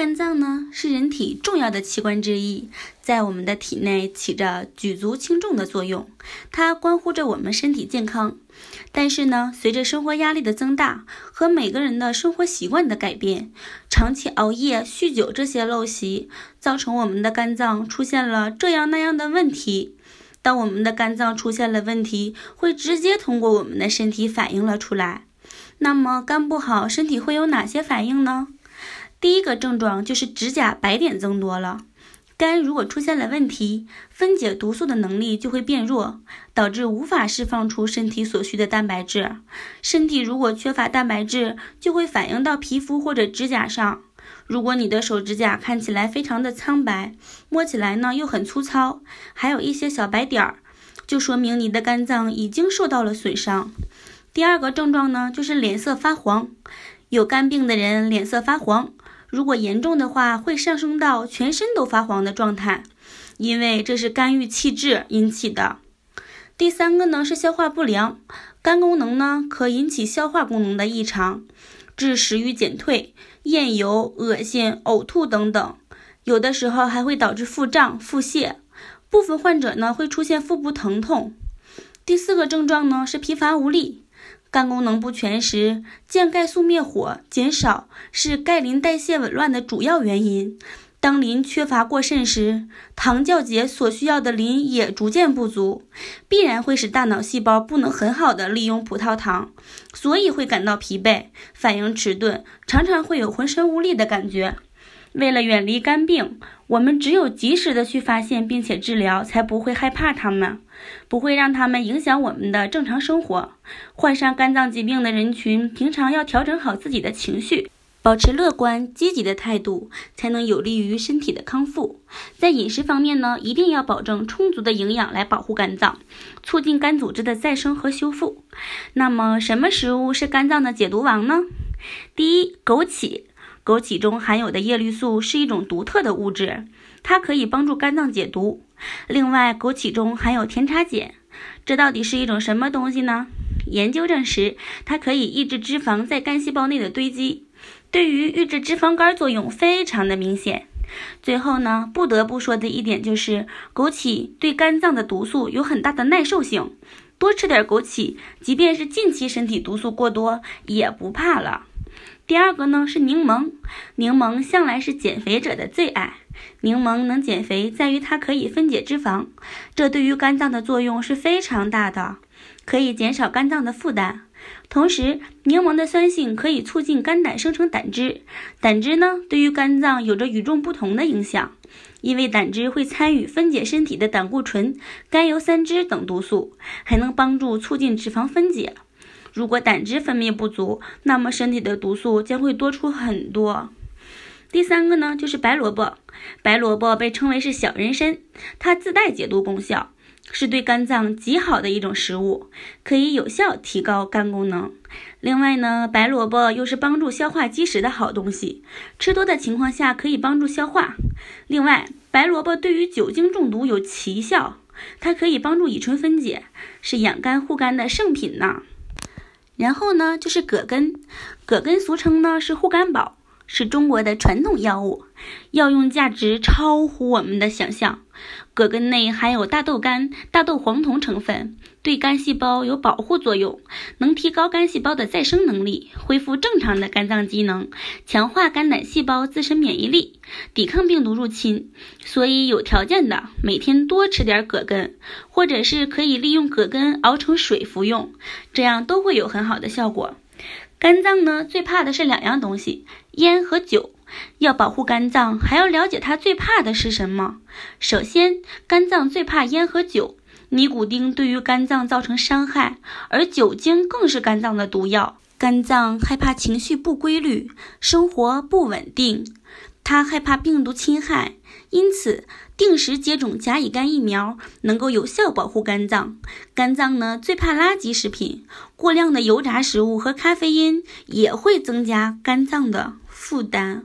肝脏呢是人体重要的器官之一，在我们的体内起着举足轻重的作用，它关乎着我们身体健康。但是呢，随着生活压力的增大和每个人的生活习惯的改变，长期熬夜、酗酒这些陋习，造成我们的肝脏出现了这样那样的问题。当我们的肝脏出现了问题，会直接通过我们的身体反映了出来。那么肝不好，身体会有哪些反应呢？第一个症状就是指甲白点增多了。肝如果出现了问题，分解毒素的能力就会变弱，导致无法释放出身体所需的蛋白质。身体如果缺乏蛋白质，就会反映到皮肤或者指甲上。如果你的手指甲看起来非常的苍白，摸起来呢又很粗糙，还有一些小白点儿，就说明你的肝脏已经受到了损伤。第二个症状呢，就是脸色发黄。有肝病的人脸色发黄。如果严重的话，会上升到全身都发黄的状态，因为这是肝郁气滞引起的。第三个呢是消化不良，肝功能呢可引起消化功能的异常，致食欲减退、厌油、恶心、呕吐等等，有的时候还会导致腹胀、腹泻，部分患者呢会出现腹部疼痛。第四个症状呢是疲乏无力。肝功能不全时，降钙素灭火减少是钙磷代谢紊乱的主要原因。当磷缺乏过甚时，糖酵解所需要的磷也逐渐不足，必然会使大脑细胞不能很好的利用葡萄糖，所以会感到疲惫、反应迟钝，常常会有浑身无力的感觉。为了远离肝病，我们只有及时的去发现并且治疗，才不会害怕它们，不会让它们影响我们的正常生活。患上肝脏疾病的人群，平常要调整好自己的情绪，保持乐观积极的态度，才能有利于身体的康复。在饮食方面呢，一定要保证充足的营养来保护肝脏，促进肝组织的再生和修复。那么，什么食物是肝脏的解毒王呢？第一，枸杞。枸杞中含有的叶绿素是一种独特的物质，它可以帮助肝脏解毒。另外，枸杞中含有甜茶碱，这到底是一种什么东西呢？研究证实，它可以抑制脂肪在肝细胞内的堆积，对于抑制脂肪肝作用非常的明显。最后呢，不得不说的一点就是，枸杞对肝脏的毒素有很大的耐受性，多吃点枸杞，即便是近期身体毒素过多，也不怕了。第二个呢是柠檬，柠檬向来是减肥者的最爱。柠檬能减肥，在于它可以分解脂肪，这对于肝脏的作用是非常大的，可以减少肝脏的负担。同时，柠檬的酸性可以促进肝胆生成胆汁，胆汁呢对于肝脏有着与众不同的影响，因为胆汁会参与分解身体的胆固醇、甘油三酯等毒素，还能帮助促进脂肪分解。如果胆汁分泌不足，那么身体的毒素将会多出很多。第三个呢，就是白萝卜。白萝卜被称为是小人参，它自带解毒功效，是对肝脏极好的一种食物，可以有效提高肝功能。另外呢，白萝卜又是帮助消化积食的好东西，吃多的情况下可以帮助消化。另外，白萝卜对于酒精中毒有奇效，它可以帮助乙醇分解，是养肝护肝的圣品呢。然后呢，就是葛根，葛根俗称呢是护肝宝，是中国的传统药物，药用价值超乎我们的想象。葛根内含有大豆苷、大豆黄酮成分，对肝细胞有保护作用，能提高肝细胞的再生能力，恢复正常的肝脏机能，强化肝胆细胞自身免疫力。抵抗病毒入侵，所以有条件的每天多吃点葛根，或者是可以利用葛根熬成水服用，这样都会有很好的效果。肝脏呢最怕的是两样东西，烟和酒。要保护肝脏，还要了解它最怕的是什么。首先，肝脏最怕烟和酒，尼古丁对于肝脏造成伤害，而酒精更是肝脏的毒药。肝脏害怕情绪不规律，生活不稳定。它害怕病毒侵害，因此定时接种甲乙肝疫苗能够有效保护肝脏。肝脏呢最怕垃圾食品，过量的油炸食物和咖啡因也会增加肝脏的负担。